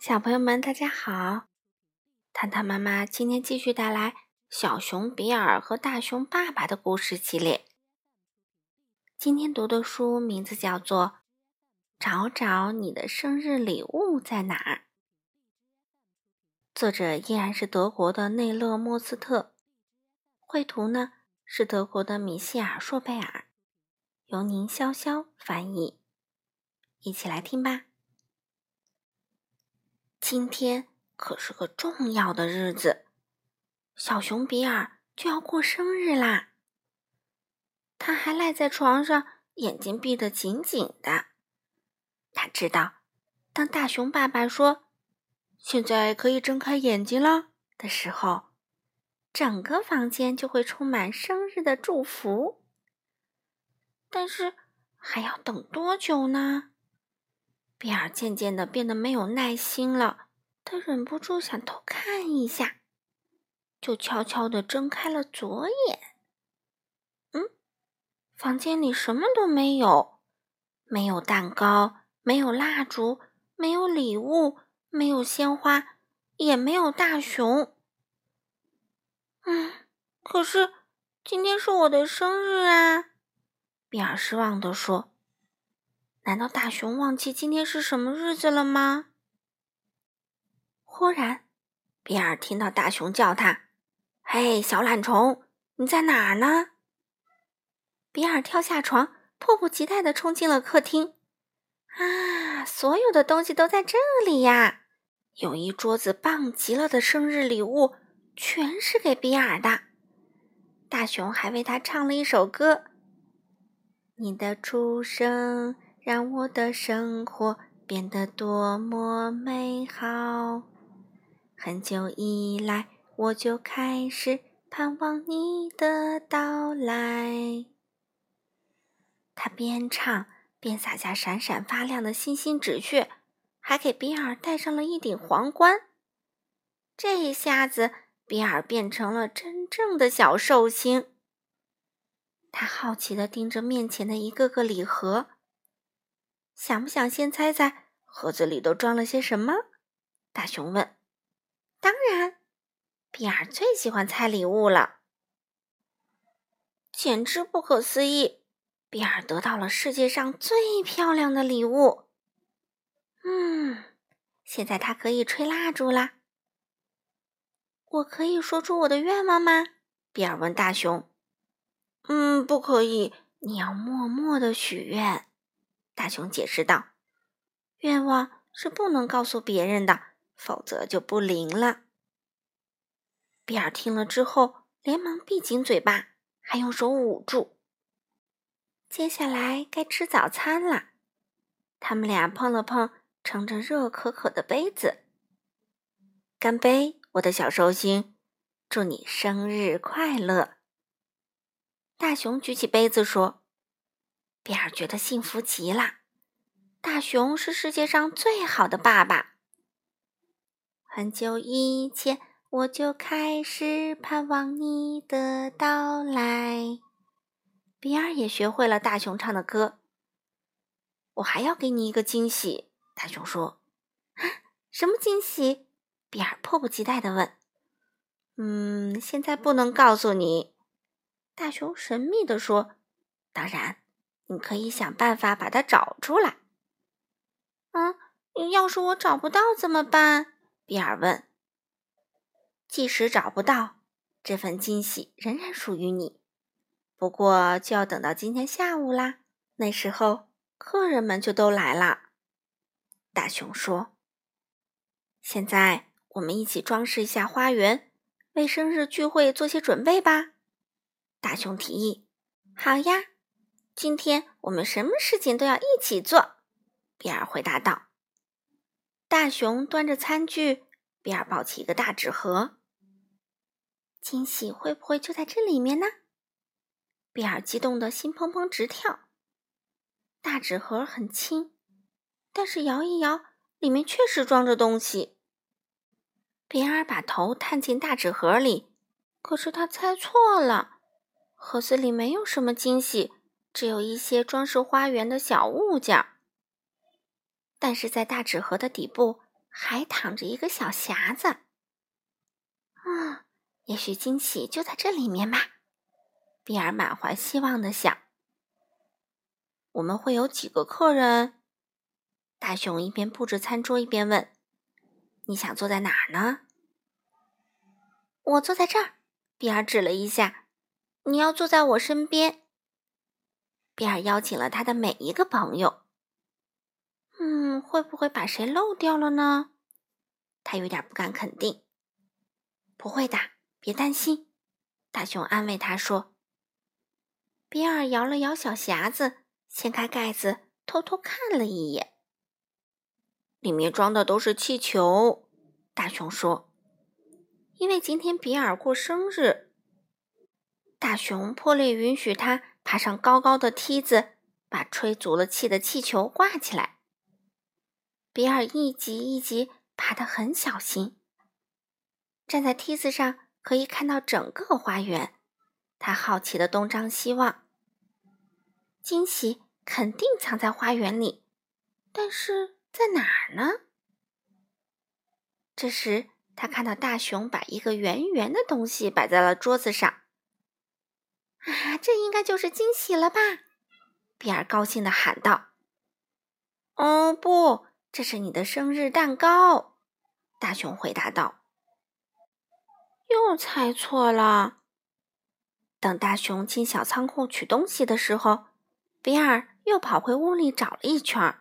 小朋友们，大家好！糖糖妈妈今天继续带来小熊比尔和大熊爸爸的故事系列。今天读的书名字叫做《找找你的生日礼物在哪儿》，作者依然是德国的内勒·莫斯特，绘图呢是德国的米歇尔·硕贝尔，由宁潇潇翻译。一起来听吧。今天可是个重要的日子，小熊比尔就要过生日啦。他还赖在床上，眼睛闭得紧紧的。他知道，当大熊爸爸说“现在可以睁开眼睛了”的时候，整个房间就会充满生日的祝福。但是，还要等多久呢？比尔渐渐的变得没有耐心了，他忍不住想偷看一下，就悄悄的睁开了左眼。嗯，房间里什么都没有，没有蛋糕，没有蜡烛，没有礼物，没有鲜花，也没有大熊。嗯，可是今天是我的生日啊！比尔失望的说。难道大熊忘记今天是什么日子了吗？忽然，比尔听到大熊叫他：“嘿，小懒虫，你在哪儿呢？”比尔跳下床，迫不及待的冲进了客厅。啊，所有的东西都在这里呀！有一桌子棒极了的生日礼物，全是给比尔的。大熊还为他唱了一首歌：“你的出生。”让我的生活变得多么美好！很久以来，我就开始盼望你的到来。他边唱边撒下闪闪发亮的星星纸屑，还给比尔戴上了一顶皇冠。这一下子，比尔变成了真正的小寿星。他好奇地盯着面前的一个个礼盒。想不想先猜猜盒子里都装了些什么？大熊问。当然，比尔最喜欢猜礼物了。简直不可思议！比尔得到了世界上最漂亮的礼物。嗯，现在他可以吹蜡烛啦。我可以说出我的愿望吗？比尔问大熊。嗯，不可以，你要默默的许愿。大熊解释道：“愿望是不能告诉别人的，否则就不灵了。”比尔听了之后，连忙闭紧嘴巴，还用手捂住。接下来该吃早餐了。他们俩碰了碰盛着热可可的杯子，干杯，我的小寿星！祝你生日快乐！大熊举起杯子说。比尔觉得幸福极了，大熊是世界上最好的爸爸。很久以前，我就开始盼望你的到来。比尔也学会了大熊唱的歌。我还要给你一个惊喜，大熊说。啊，什么惊喜？比尔迫不及待地问。嗯，现在不能告诉你。大熊神秘地说。当然。你可以想办法把它找出来。嗯，要是我找不到怎么办？比尔问。即使找不到，这份惊喜仍然属于你。不过就要等到今天下午啦，那时候客人们就都来了。大熊说：“现在我们一起装饰一下花园，为生日聚会做些准备吧。”大熊提议：“好呀。”今天我们什么事情都要一起做，比尔回答道。大熊端着餐具，比尔抱起一个大纸盒。惊喜会不会就在这里面呢？比尔激动的心砰砰直跳。大纸盒很轻，但是摇一摇，里面确实装着东西。比尔把头探进大纸盒里，可是他猜错了，盒子里没有什么惊喜。只有一些装饰花园的小物件，但是在大纸盒的底部还躺着一个小匣子。啊，也许惊喜就在这里面吧。比尔满怀希望的想。我们会有几个客人？大熊一边布置餐桌一边问：“你想坐在哪儿呢？”我坐在这儿。比尔指了一下：“你要坐在我身边。”比尔邀请了他的每一个朋友。嗯，会不会把谁漏掉了呢？他有点不敢肯定。不会的，别担心。大熊安慰他说。比尔摇了摇小匣子。掀开盖子，偷偷看了一眼，里面装的都是气球。大熊说：“因为今天比尔过生日，大熊破例允许他爬上高高的梯子，把吹足了气的气球挂起来。比尔一级一级爬得很小心，站在梯子上可以看到整个花园。他好奇的东张西望。”惊喜肯定藏在花园里，但是在哪儿呢？这时，他看到大熊把一个圆圆的东西摆在了桌子上。啊，这应该就是惊喜了吧？比尔高兴的喊道。“哦，不，这是你的生日蛋糕。”大熊回答道。“又猜错了。”等大熊进小仓库取东西的时候。比尔又跑回屋里找了一圈，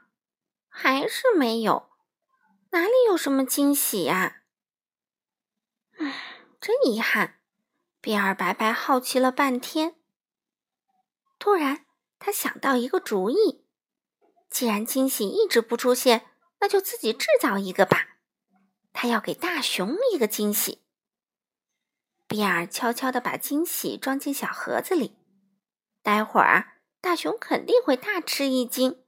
还是没有。哪里有什么惊喜呀？唉，真遗憾。比尔白白好奇了半天。突然，他想到一个主意：既然惊喜一直不出现，那就自己制造一个吧。他要给大熊一个惊喜。比尔悄悄地把惊喜装进小盒子里，待会儿。大熊肯定会大吃一惊。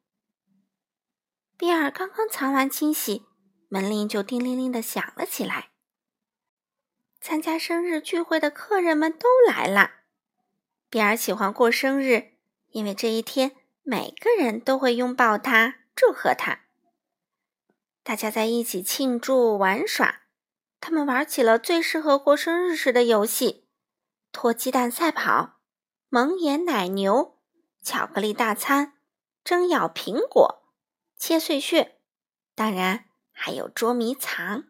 比尔刚刚藏完惊喜，门铃就叮铃铃的响了起来。参加生日聚会的客人们都来了。比尔喜欢过生日，因为这一天每个人都会拥抱他，祝贺他。大家在一起庆祝玩耍，他们玩起了最适合过生日时的游戏：拖鸡蛋赛跑、蒙眼奶牛。巧克力大餐，蒸咬苹果，切碎屑，当然还有捉迷藏。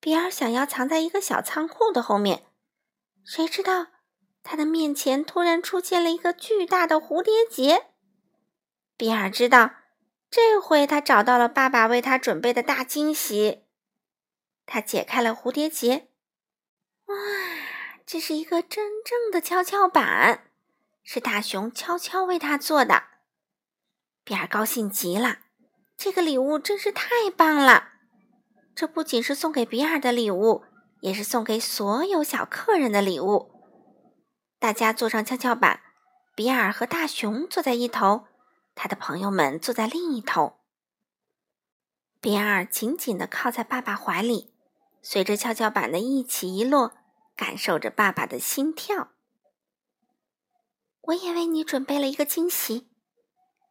比尔想要藏在一个小仓库的后面，谁知道他的面前突然出现了一个巨大的蝴蝶结。比尔知道，这回他找到了爸爸为他准备的大惊喜。他解开了蝴蝶结，哇，这是一个真正的跷跷板。是大熊悄悄为他做的，比尔高兴极了。这个礼物真是太棒了！这不仅是送给比尔的礼物，也是送给所有小客人的礼物。大家坐上跷跷板，比尔和大熊坐在一头，他的朋友们坐在另一头。比尔紧紧地靠在爸爸怀里，随着跷跷板的一起一落，感受着爸爸的心跳。我也为你准备了一个惊喜，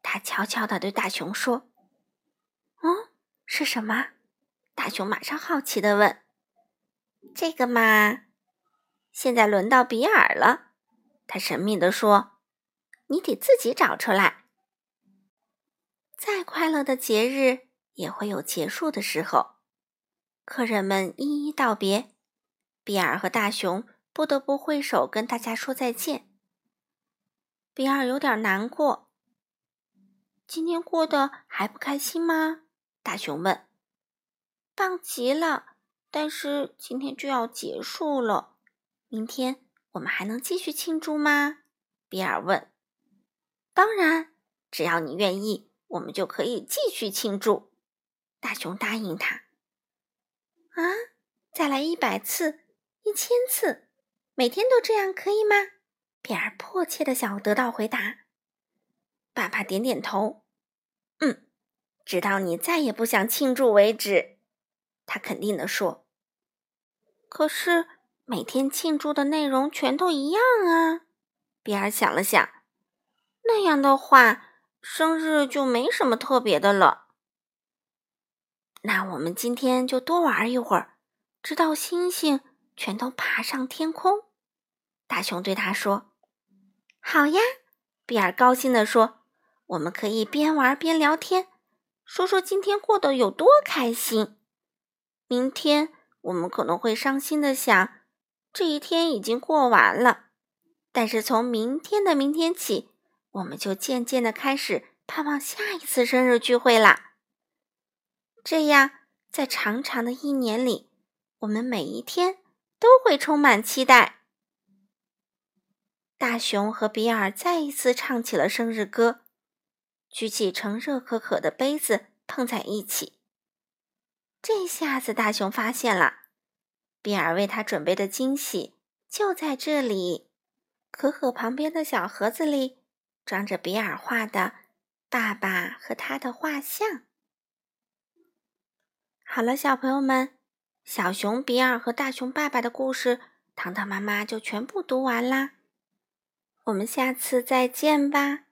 他悄悄地对大熊说：“嗯，是什么？”大熊马上好奇地问：“这个嘛，现在轮到比尔了。”他神秘地说：“你得自己找出来。再快乐的节日也会有结束的时候，客人们一一道别，比尔和大熊不得不挥手跟大家说再见。”比尔有点难过。今天过得还不开心吗？大熊问。棒极了，但是今天就要结束了。明天我们还能继续庆祝吗？比尔问。当然，只要你愿意，我们就可以继续庆祝。大熊答应他。啊，再来一百次，一千次，每天都这样，可以吗？比尔迫切的想要得到回答。爸爸点点头，嗯，直到你再也不想庆祝为止。他肯定的说。可是每天庆祝的内容全都一样啊。比尔想了想，那样的话，生日就没什么特别的了。那我们今天就多玩一会儿，直到星星全都爬上天空。大熊对他说：“好呀。”比尔高兴地说：“我们可以边玩边聊天，说说今天过得有多开心。明天我们可能会伤心的想，这一天已经过完了。但是从明天的明天起，我们就渐渐的开始盼望下一次生日聚会啦。这样，在长长的一年里，我们每一天都会充满期待。”大熊和比尔再一次唱起了生日歌，举起盛热可可的杯子碰在一起。这下子，大熊发现了，比尔为他准备的惊喜就在这里。可可旁边的小盒子里装着比尔画的爸爸和他的画像。好了，小朋友们，小熊比尔和大熊爸爸的故事，糖糖妈妈就全部读完啦。我们下次再见吧。